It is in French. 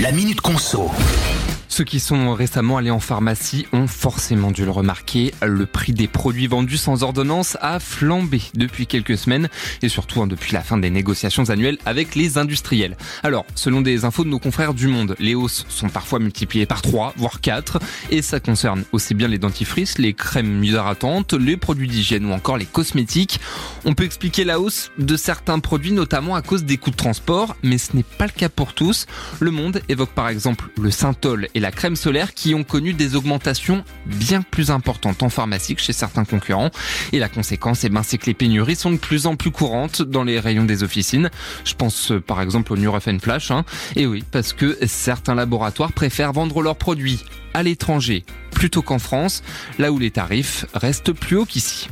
La Minute Conso. Ceux qui sont récemment allés en pharmacie ont forcément dû le remarquer. Le prix des produits vendus sans ordonnance a flambé depuis quelques semaines et surtout hein, depuis la fin des négociations annuelles avec les industriels. Alors, selon des infos de nos confrères du Monde, les hausses sont parfois multipliées par 3, voire 4 et ça concerne aussi bien les dentifrices, les crèmes hydratantes, les produits d'hygiène ou encore les cosmétiques. On peut expliquer la hausse de certains produits notamment à cause des coûts de transport, mais ce n'est pas le cas pour tous. Le Monde évoque par exemple le synthol et la crème solaire qui ont connu des augmentations bien plus importantes en pharmacie que chez certains concurrents. Et la conséquence, eh ben, c'est que les pénuries sont de plus en plus courantes dans les rayons des officines. Je pense euh, par exemple au Nurofen Flash. Hein. Et oui, parce que certains laboratoires préfèrent vendre leurs produits à l'étranger plutôt qu'en France, là où les tarifs restent plus hauts qu'ici.